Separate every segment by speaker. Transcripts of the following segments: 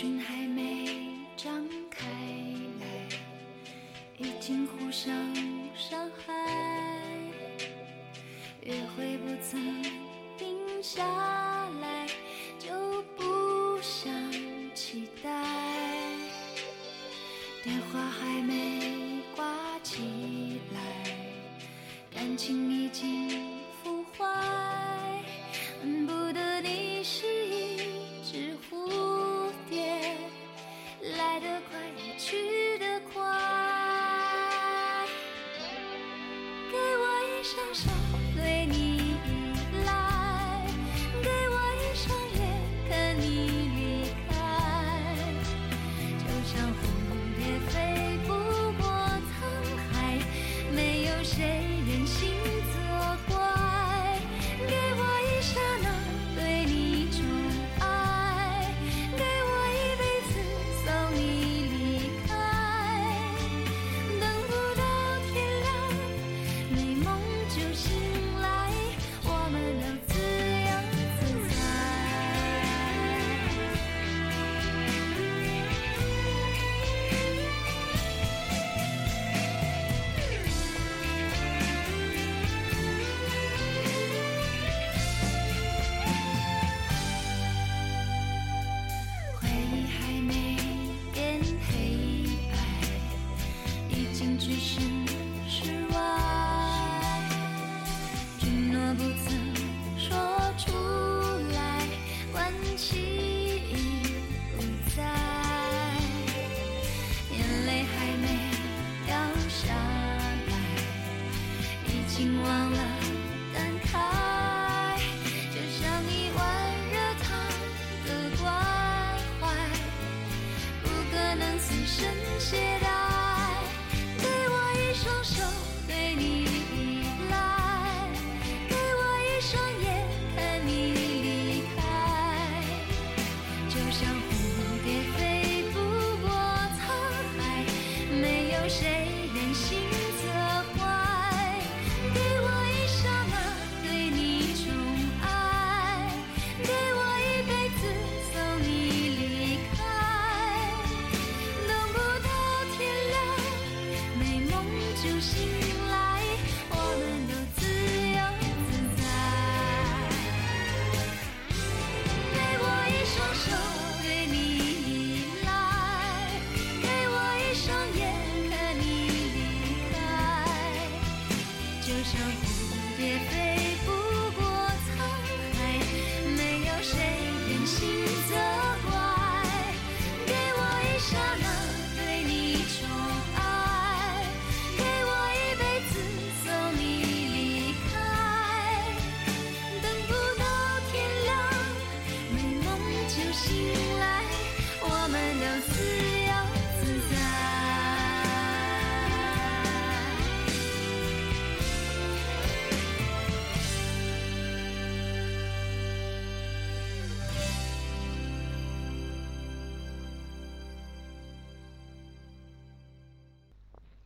Speaker 1: 水菌还没张开来，已经互相伤害。约会不曾定下来，就不想期待。电话还没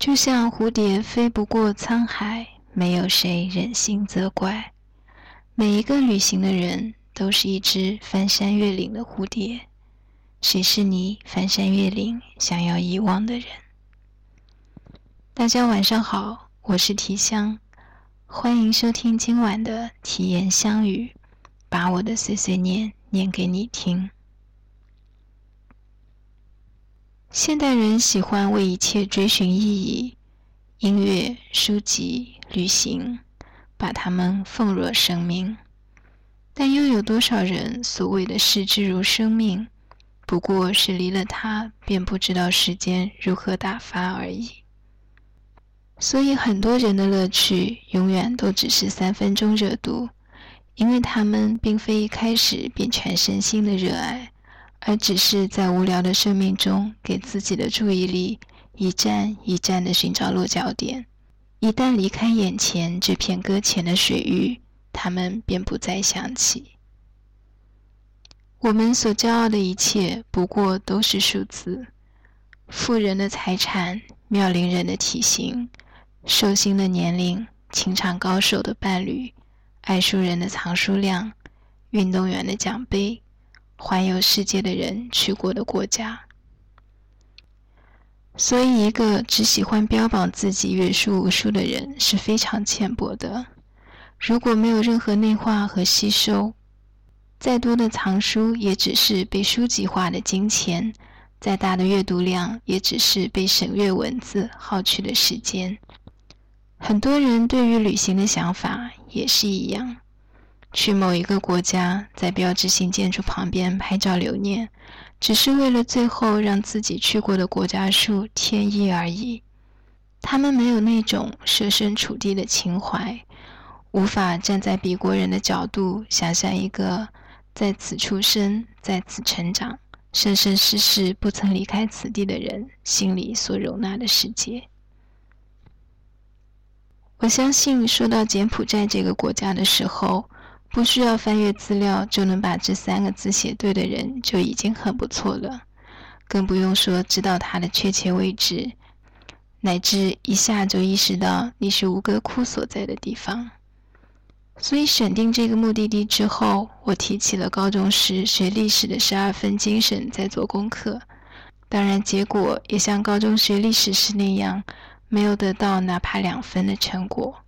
Speaker 1: 就像蝴蝶飞不过沧海，没有谁忍心责怪。
Speaker 2: 每一个旅行的人都是一只翻山越岭的蝴蝶，谁是你翻山越岭想要遗忘的人？大家晚上好，我是提香，欢迎收听今晚的体验相语，把我的碎碎念念给你听。现代人喜欢为一切追寻意义，音乐、书籍、旅行，把它们奉若生命。但又有多少人所谓的视之如生命，不过是离了它便不知道时间如何打发而已。所以很多人的乐趣永远都只是三分钟热度，因为他们并非一开始便全身心的热爱。而只是在无聊的生命中，给自己的注意力一站一站地寻找落脚点。一旦离开眼前这片搁浅的水域，他们便不再想起。我们所骄傲的一切，不过都是数字：富人的财产、妙龄人的体型、寿星的年龄、情场高手的伴侣、爱书人的藏书量、运动员的奖杯。环游世界的人去过的国家。所以，一个只喜欢标榜自己阅书无数的人是非常浅薄的。如果没有任何内化和吸收，再多的藏书也只是被书籍化的金钱；再大的阅读量也只是被省略文字耗去的时间。很多人对于旅行的想法也是一样：去某一个国家，在标志性建筑旁边拍照留念。只是为了最后让自己去过的国家数添一而已。他们没有那种设身处地的情怀，无法站在比国人的角度想象一个在此出生、在此成长、生生世世不曾离开此地的人心里所容纳的世界。我相信，说到柬埔寨这个国家的时候。不需要翻阅资料就能把这三个字写对的人就已经很不错了，更不用说知道它的确切位置，乃至一下就意识到你是吴哥窟所在的地方。所以选定这个目的地之后，我提起了高中时学历史的十二分精神在做功课，当然结果也像高中学历史时那样，没有得到哪怕两分的成果。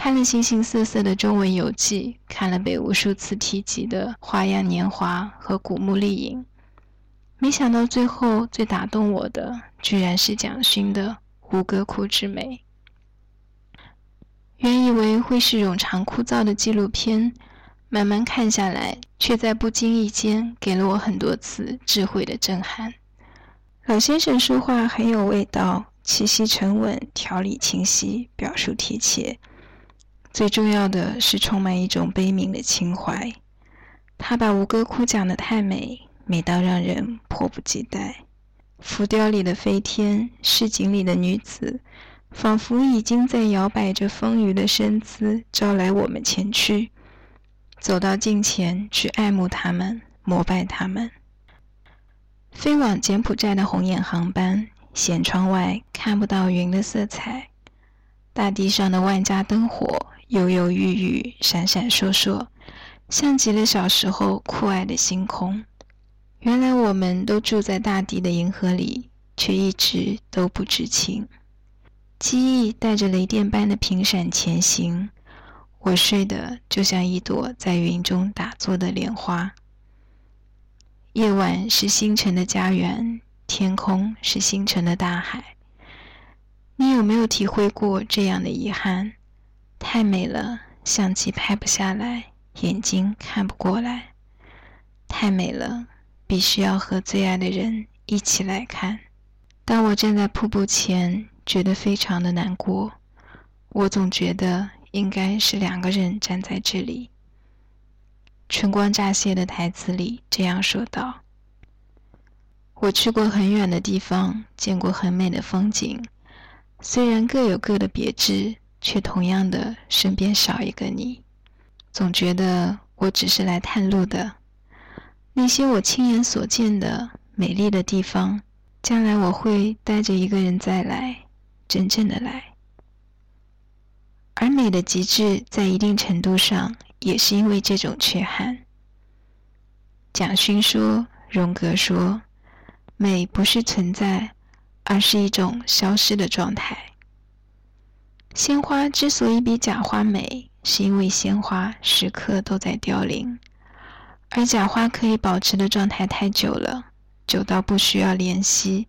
Speaker 2: 看了形形色色的中文游记，看了被无数次提及的《花样年华》和《古墓丽影》，没想到最后最打动我的，居然是蒋勋的《吴哥窟之美》。原以为会是冗长枯燥的纪录片，慢慢看下来，却在不经意间给了我很多次智慧的震撼。老先生说话很有味道，气息沉稳，条理清晰，表述贴切。最重要的是，充满一种悲悯的情怀。他把吴哥窟讲得太美，美到让人迫不及待。浮雕里的飞天，市井里的女子，仿佛已经在摇摆着丰腴的身姿，招来我们前去，走到近前去爱慕他们，膜拜他们。飞往柬埔寨的红眼航班，舷窗外看不到云的色彩，大地上的万家灯火。犹犹豫豫，闪闪烁烁，像极了小时候酷爱的星空。原来我们都住在大地的银河里，却一直都不知情。记忆带着雷电般的频闪前行，我睡得就像一朵在云中打坐的莲花。夜晚是星辰的家园，天空是星辰的大海。你有没有体会过这样的遗憾？太美了，相机拍不下来，眼睛看不过来。太美了，必须要和最爱的人一起来看。当我站在瀑布前，觉得非常的难过。我总觉得应该是两个人站在这里。春光乍泄的台词里这样说道：“我去过很远的地方，见过很美的风景，虽然各有各的别致。”却同样的，身边少一个你，总觉得我只是来探路的。那些我亲眼所见的美丽的地方，将来我会带着一个人再来，真正的来。而美的极致，在一定程度上，也是因为这种缺憾。蒋勋说，荣格说，美不是存在，而是一种消失的状态。鲜花之所以比假花美，是因为鲜花时刻都在凋零，而假花可以保持的状态太久了，久到不需要怜惜，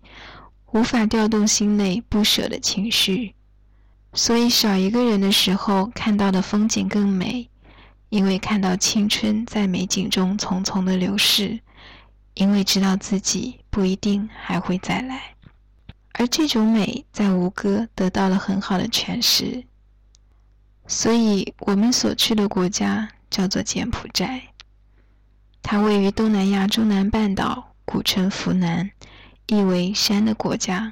Speaker 2: 无法调动心内不舍的情绪。所以少一个人的时候，看到的风景更美，因为看到青春在美景中匆匆的流逝，因为知道自己不一定还会再来。而这种美在吴哥得到了很好的诠释，所以我们所去的国家叫做柬埔寨。它位于东南亚中南半岛，古称扶南，意为山的国家。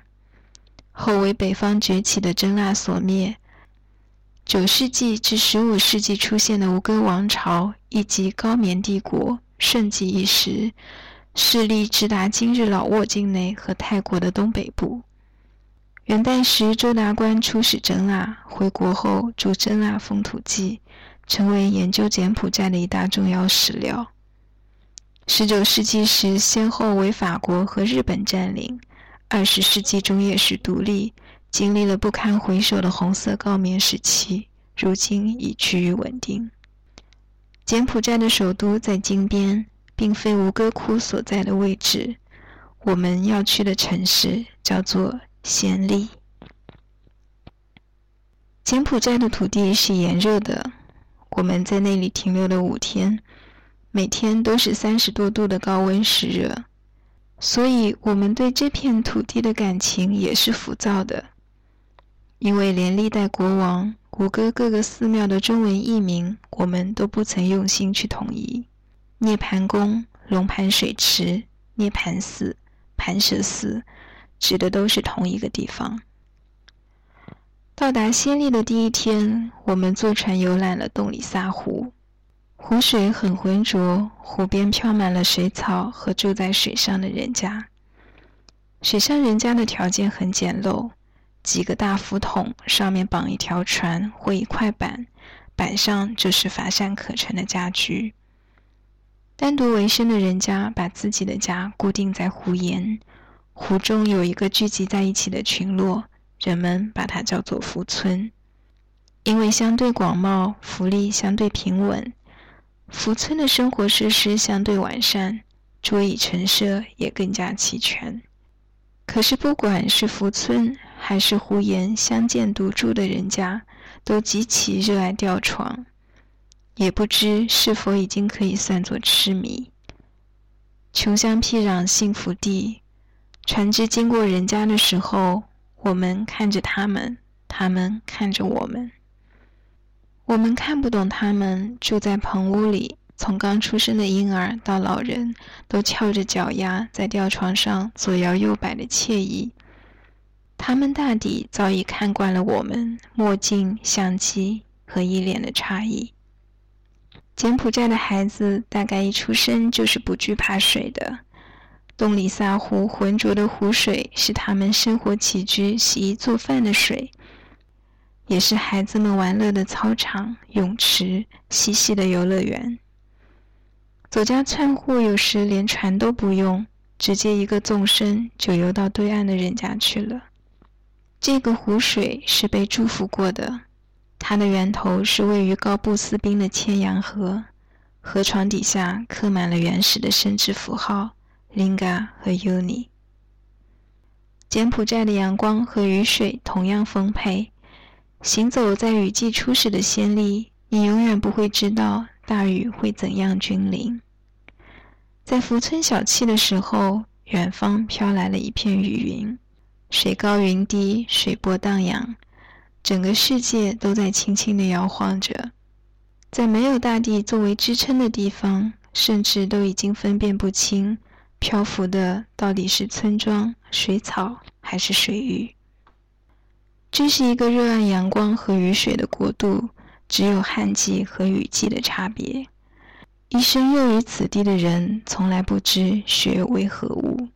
Speaker 2: 后为北方崛起的真腊所灭。九世纪至十五世纪出现的吴哥王朝以及高棉帝国盛极一时，势力直达今日老挝境内和泰国的东北部。元代时，周达观出使真腊，回国后著《真腊风土记》，成为研究柬埔寨的一大重要史料。十九世纪时先后为法国和日本占领，二十世纪中叶时独立，经历了不堪回首的红色高棉时期，如今已趋于稳定。柬埔寨的首都在金边，并非吴哥窟所在的位置。我们要去的城市叫做暹粒。柬埔寨的土地是炎热的，我们在那里停留了五天。每天都是三十多度的高温湿热，所以我们对这片土地的感情也是浮躁的。因为连历代国王、谷歌各个寺庙的中文译名，我们都不曾用心去统一。涅盘宫、龙盘水池、涅盘寺、盘蛇寺，指的都是同一个地方。到达暹粒的第一天，我们坐船游览了洞里萨湖。湖水很浑浊，湖边飘满了水草和住在水上的人家。水上人家的条件很简陋，几个大浮桶上面绑一条船或一块板，板上就是乏善可陈的家居。单独为生的人家把自己的家固定在湖沿，湖中有一个聚集在一起的群落，人们把它叫做福村，因为相对广袤，福利相对平稳。福村的生活设施相对完善，桌椅陈设也更加齐全。可是，不管是福村还是湖沿相见独住的人家，都极其热爱吊床，也不知是否已经可以算作痴迷。穷乡僻壤幸福地，船只经过人家的时候，我们看着他们，他们看着我们。我们看不懂他们住在棚屋里，从刚出生的婴儿到老人，都翘着脚丫在吊床上左摇右摆的惬意。他们大抵早已看惯了我们墨镜、相机和一脸的诧异。柬埔寨的孩子大概一出生就是不惧怕水的，洞里萨湖浑浊的湖水是他们生活起居、洗衣做饭的水。也是孩子们玩乐的操场、泳池、嬉戏的游乐园。走家串户有时连船都不用，直接一个纵身就游到对岸的人家去了。这个湖水是被祝福过的，它的源头是位于高布斯冰的千阳河，河床底下刻满了原始的生殖符号 Linga 和 Uni。柬埔寨的阳光和雨水同样丰沛。行走在雨季初始的先例，你永远不会知道大雨会怎样君临。在福村小憩的时候，远方飘来了一片雨云，水高云低，水波荡漾，整个世界都在轻轻地摇晃着。在没有大地作为支撑的地方，甚至都已经分辨不清漂浮的到底是村庄、水草还是水域。这是一个热爱阳光和雨水的国度，只有旱季和雨季的差别。一生囿于此地的人，从来不知雪为何物。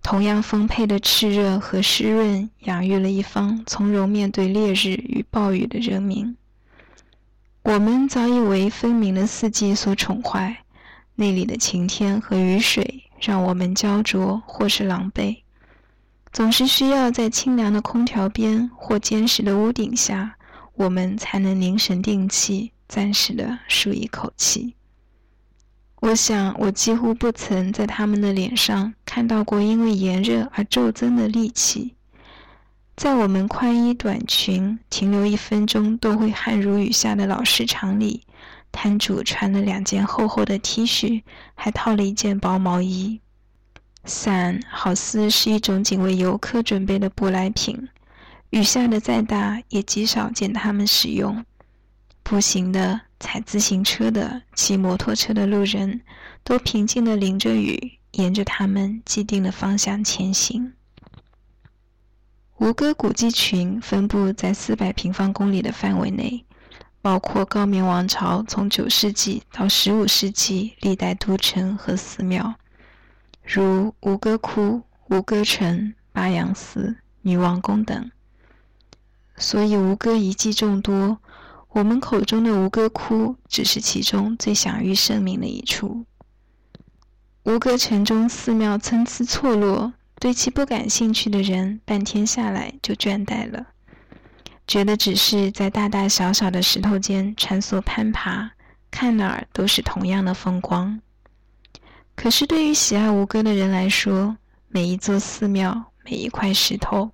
Speaker 2: 同样丰沛的炽热和湿润，养育了一方从容面对烈日与暴雨的人民。我们早已为分明的四季所宠坏，那里的晴天和雨水，让我们焦灼或是狼狈。总是需要在清凉的空调边或坚实的屋顶下，我们才能凝神定气，暂时的舒一口气。我想，我几乎不曾在他们的脸上看到过因为炎热而骤增的戾气。在我们宽衣短裙停留一分钟都会汗如雨下的老市场里，摊主穿了两件厚厚的 T 恤，还套了一件薄毛衣。伞好似是一种仅为游客准备的舶来品，雨下的再大，也极少见他们使用。步行的、踩自行车的、骑摩托车的路人，都平静地淋着雨，沿着他们既定的方向前行。吴哥古迹群分布在四百平方公里的范围内，包括高棉王朝从九世纪到十五世纪历代都城和寺庙。如吴哥窟、吴哥城、巴扬寺、女王宫等，所以吴哥遗迹众多。我们口中的吴哥窟只是其中最享誉盛名的一处。吴哥城中寺庙参差错落，对其不感兴趣的人，半天下来就倦怠了，觉得只是在大大小小的石头间穿梭攀爬，看哪儿都是同样的风光。可是对于喜爱吴哥的人来说，每一座寺庙、每一块石头、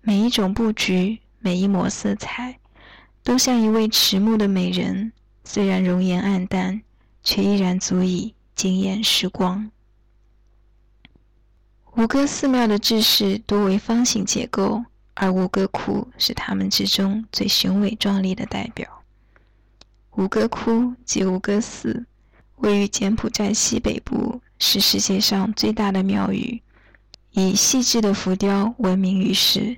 Speaker 2: 每一种布局、每一抹色彩，都像一位迟暮的美人，虽然容颜暗淡，却依然足以。惊艳时光。吴哥寺庙的制式多为方形结构，而吴哥窟是他们之中最雄伟壮丽的代表。吴哥窟即吴哥寺，位于柬埔寨西北部，是世界上最大的庙宇，以细致的浮雕闻名于世。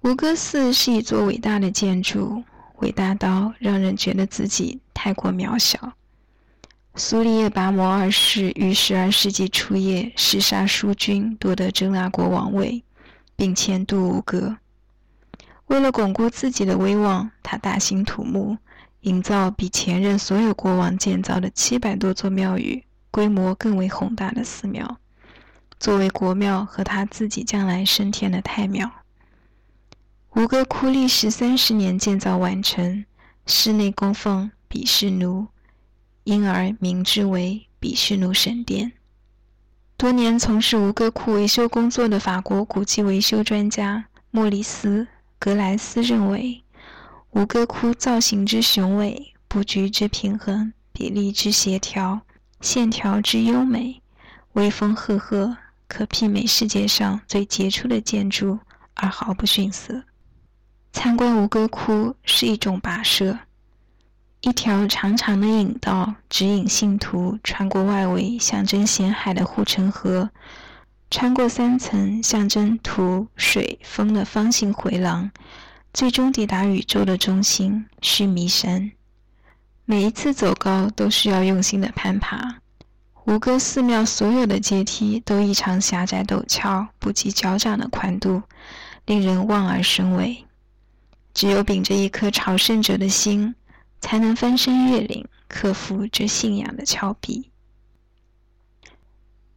Speaker 2: 吴哥寺是一座伟大的建筑，伟大到让人觉得自己太过渺小。苏利叶拔摩二世于十二世纪初叶弑杀苏军，夺得真腊国王位，并迁都吴哥。为了巩固自己的威望，他大兴土木，营造比前任所有国王建造的七百多座庙宇规模更为宏大的寺庙，作为国庙和他自己将来升天的太庙。吴哥窟历时三十年建造完成，室内供奉比湿奴。因而名之为比湿奴神殿。多年从事吴哥窟维修工作的法国古迹维修专家莫里斯·格莱斯认为，吴哥窟造型之雄伟、布局之平衡、比例之协调、线条之优美、威风赫赫，可媲美世界上最杰出的建筑，而毫不逊色。参观吴哥窟是一种跋涉。一条长长的引道指引信徒穿过外围象征咸海的护城河，穿过三层象征土、水、风的方形回廊，最终抵达宇宙的中心须弥山。每一次走高都需要用心的攀爬。吴哥寺庙所有的阶梯都异常狭窄陡峭，不及脚掌的宽度，令人望而生畏。只有秉着一颗朝圣者的心。才能翻山越岭，克服这信仰的峭壁。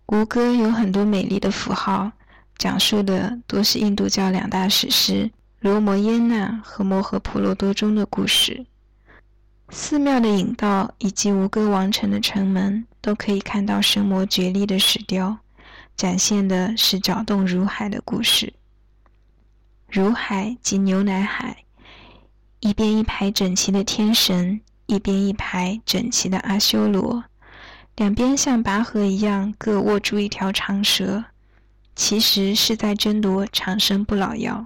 Speaker 2: 吴哥有很多美丽的符号，讲述的多是印度教两大史诗《罗摩耶那》和《摩诃婆罗多》中的故事。寺庙的引道以及吴哥王城的城门，都可以看到神魔绝力的石雕，展现的是搅动如海的故事。如海即牛奶海。一边一排整齐的天神，一边一排整齐的阿修罗，两边像拔河一样各握住一条长蛇，其实是在争夺长生不老药。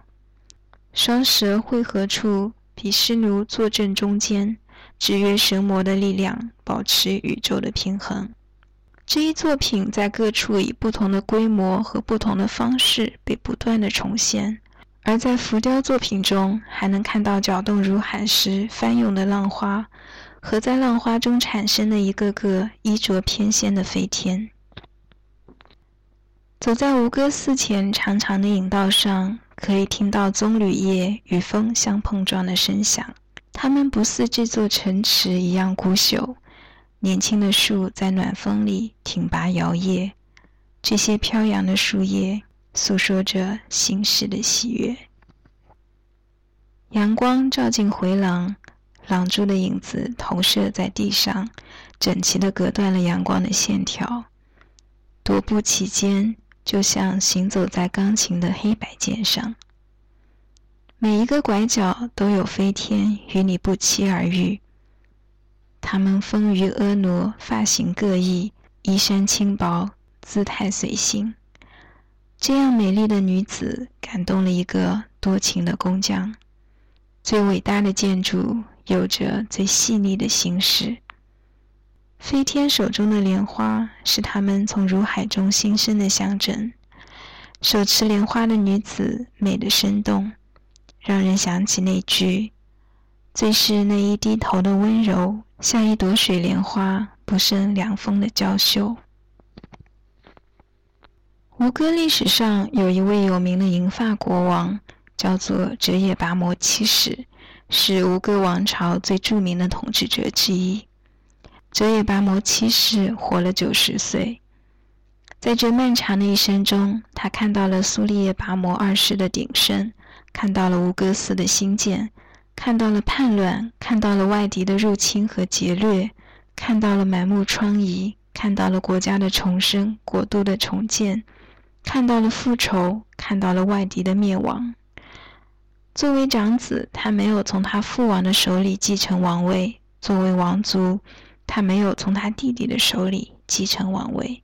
Speaker 2: 双蛇汇合处，毗湿奴坐镇中间，制约神魔的力量，保持宇宙的平衡。这一作品在各处以不同的规模和不同的方式被不断的重现。而在浮雕作品中，还能看到搅动如海时翻涌的浪花，和在浪花中产生的一个个衣着翩跹的飞天。走在吴哥寺前长长的引道上，可以听到棕榈叶与风相碰撞的声响。它们不似这座城池一样孤朽，年轻的树在暖风里挺拔摇曳，这些飘扬的树叶。诉说着心事的喜悦。阳光照进回廊，廊柱的影子投射在地上，整齐地隔断了阳光的线条。踱步其间，就像行走在钢琴的黑白键上。每一个拐角都有飞天与你不期而遇。他们丰腴婀娜，发型各异，衣衫轻薄，姿态随性。这样美丽的女子感动了一个多情的工匠。最伟大的建筑有着最细腻的心事。飞天手中的莲花是他们从如海中新生的象征。手持莲花的女子美得生动，让人想起那句：“最是那一低头的温柔，像一朵水莲花，不胜凉风的娇羞。”吴哥历史上有一位有名的银发国王，叫做哲也拔摩七世，是吴哥王朝最著名的统治者之一。哲也拔摩七世活了九十岁。在这漫长的一生中，他看到了苏利叶拔摩二世的鼎盛，看到了吴哥寺的兴建，看到了叛乱，看到了外敌的入侵和劫掠，看到了满目疮痍，看到了国家的重生、国度的重建，看到了复仇，看到了外敌的灭亡。作为长子，他没有从他父王的手里继承王位；作为王族，他没有从他弟弟的手里继承王位。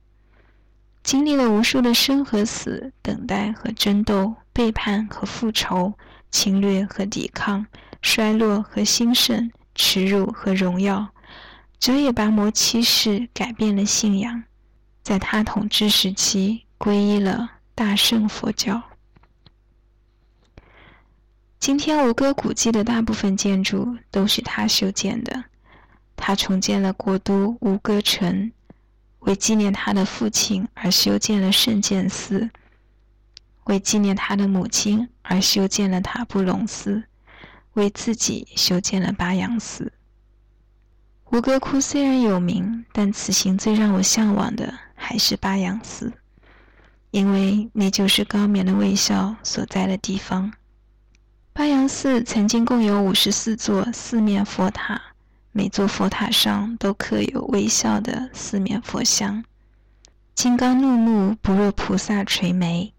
Speaker 2: 经历了无数的生和死，等待和争斗，背叛和复仇，侵略和抵抗，衰落和兴盛，耻辱和荣耀。哲也拔摩七世改变了信仰，在他统治时期皈依了大乘佛教。今天吴哥古迹的大部分建筑都是他修建的，他重建了国都吴哥城。为纪念他的父亲而修建了圣剑寺，为纪念他的母亲而修建了塔布隆寺，为自己修建了巴扬寺。吴哥窟虽然有名，但此行最让我向往的还是巴扬寺，因为那就是高棉的微笑所在的地方。巴扬寺曾经共有五十四座四面佛塔。每座佛塔上都刻有微笑的四面佛像，金刚怒目不若菩萨垂眉。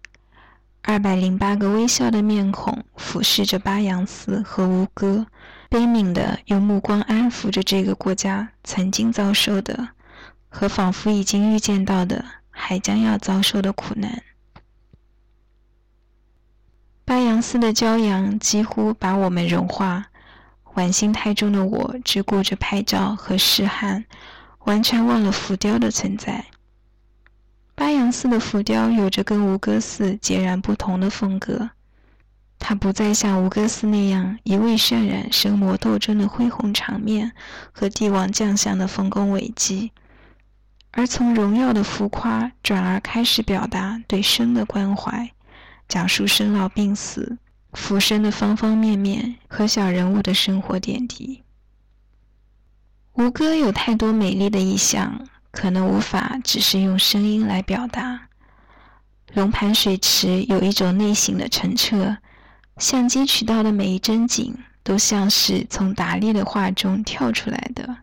Speaker 2: 二百零八个微笑的面孔俯视着巴扬寺和吴哥，悲悯地用目光安抚着这个国家曾经遭受的，和仿佛已经预见到的还将要遭受的苦难。巴扬寺的骄阳几乎把我们融化。玩心太重的我，只顾着拍照和试汗，完全忘了浮雕的存在。巴扬寺的浮雕有着跟吴哥寺截然不同的风格，它不再像吴哥寺那样一味渲染神魔斗争的恢宏场面和帝王将相的丰功伟绩，而从荣耀的浮夸转而开始表达对生的关怀，讲述生老病死。浮生的方方面面和小人物的生活点滴。吴哥有太多美丽的意象，可能无法只是用声音来表达。龙盘水池有一种内省的澄澈，相机取到的每一帧景都像是从达利的画中跳出来的，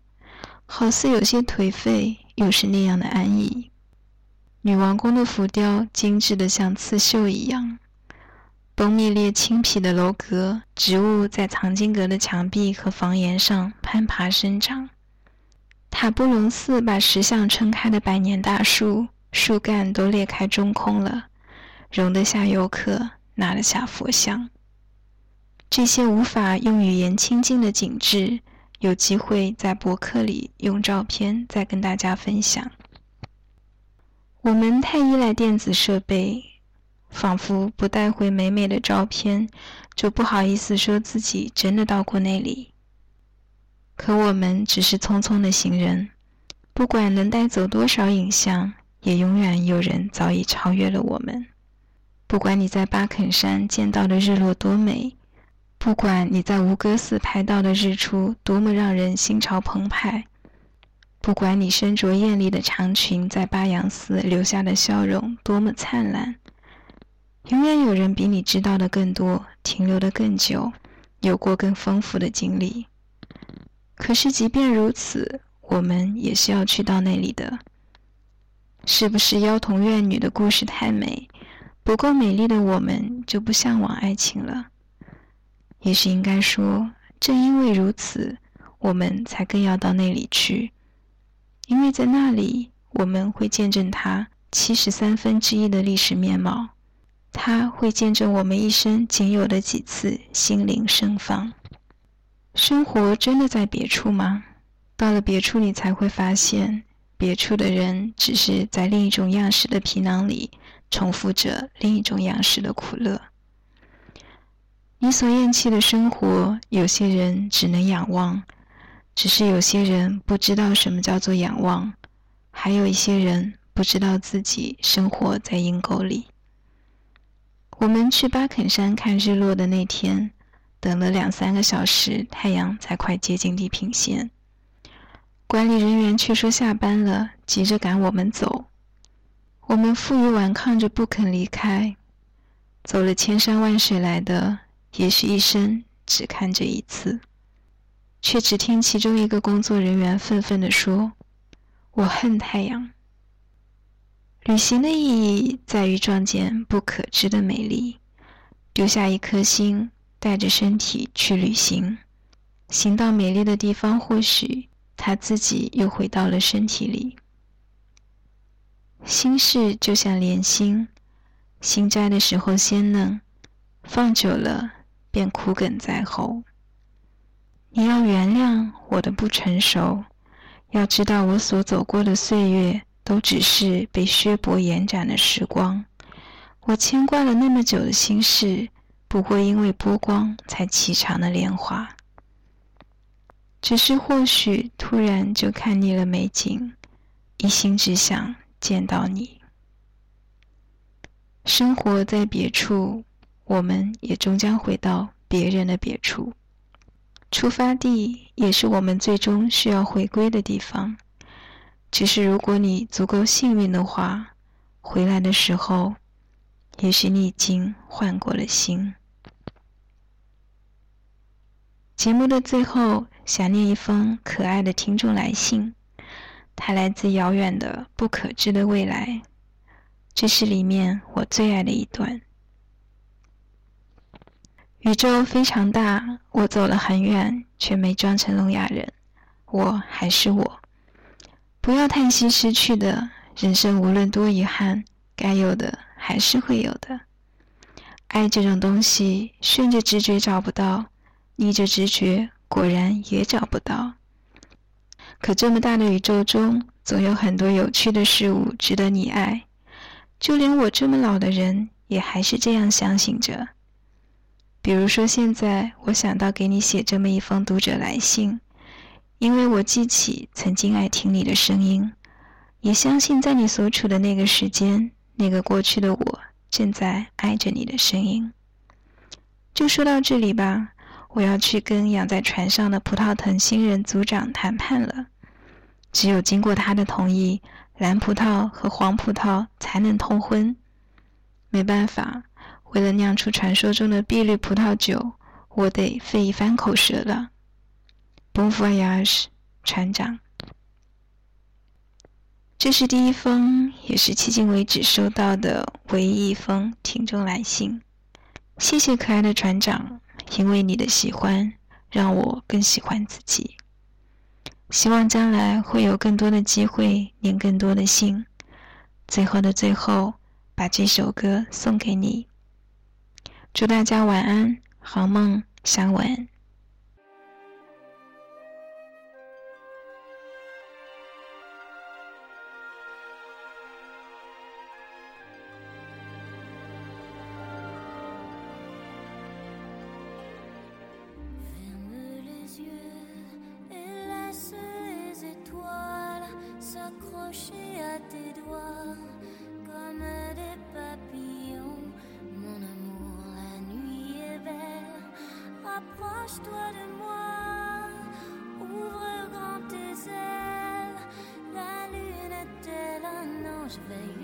Speaker 2: 好似有些颓废，又是那样的安逸。女王宫的浮雕精致的像刺绣一样。崩密裂青皮的楼阁，植物在藏经阁的墙壁和房檐上攀爬生长。塔布隆寺把石像撑开的百年大树，树干都裂开中空了，容得下游客，拿得下佛像。这些无法用语言亲近的景致，有机会在博客里用照片再跟大家分享。我们太依赖电子设备。仿佛不带回美美的照片，就不好意思说自己真的到过那里。可我们只是匆匆的行人，不管能带走多少影像，也永远有人早已超越了我们。不管你在巴肯山见到的日落多美，不管你在吴哥寺拍到的日出多么让人心潮澎湃，不管你身着艳丽的长裙在巴扬寺留下的笑容多么灿烂。永远有人比你知道的更多，停留的更久，有过更丰富的经历。可是，即便如此，我们也是要去到那里的。是不是妖童怨女的故事太美，不够美丽的我们就不向往爱情了？也许应该说，正因为如此，我们才更要到那里去，因为在那里，我们会见证它七十三分之一的历史面貌。他会见证我们一生仅有的几次心灵盛放。生活真的在别处吗？到了别处，你才会发现，别处的人只是在另一种样式的皮囊里重复着另一种样式的苦乐。你所厌弃的生活，有些人只能仰望，只是有些人不知道什么叫做仰望，还有一些人不知道自己生活在阴沟里。我们去巴肯山看日落的那天，等了两三个小时，太阳才快接近地平线。管理人员却说下班了，急着赶我们走。我们负隅顽抗着不肯离开，走了千山万水来的，也许一生只看这一次，却只听其中一个工作人员愤愤地说：“我恨太阳。”旅行的意义在于撞见不可知的美丽，丢下一颗心，带着身体去旅行，行到美丽的地方，或许他自己又回到了身体里。心事就像莲心，新摘的时候鲜嫩，放久了便苦梗在喉。你要原谅我的不成熟，要知道我所走过的岁月都只是被削薄延展的时光。我牵挂了那么久的心事，不过因为波光才齐长的莲花。只是或许突然就看腻了美景，一心只想。见到你，生活在别处，我们也终将回到别人的别处。出发地也是我们最终需要回归的地方。只是如果你足够幸运的话，回来的时候，也许你已经换过了心。节目的最后，想念一封可爱的听众来信。它来自遥远的不可知的未来，这是里面我最爱的一段。宇宙非常大，我走了很远，却没装成聋哑人，我还是我。不要叹息失去的，人生无论多遗憾，该有的还是会有的。爱这种东西，顺着直觉找不到，逆着直觉果然也找不到。可这么大的宇宙中，总有很多有趣的事物值得你爱。就连我这么老的人，也还是这样相信着。比如说，现在我想到给你写这么一封读者来信，因为我记起曾经爱听你的声音，也相信在你所处的那个时间，那个过去的我正在爱着你的声音。就说到这里吧，我要去跟养在船上的葡萄藤新人组长谈判了。只有经过他的同意，蓝葡萄和黄葡萄才能通婚。没办法，为了酿出传说中的碧绿葡萄酒，我得费一番口舌了。Bon voyage，船长。这是第一封，也是迄今为止收到的唯一一封听众来信。谢谢可爱的船长，因为你的喜欢，让我更喜欢自己。希望将来会有更多的机会念更多的信。最后的最后，把这首歌送给你。祝大家晚安，好梦，想吻。
Speaker 1: 我是飞鱼。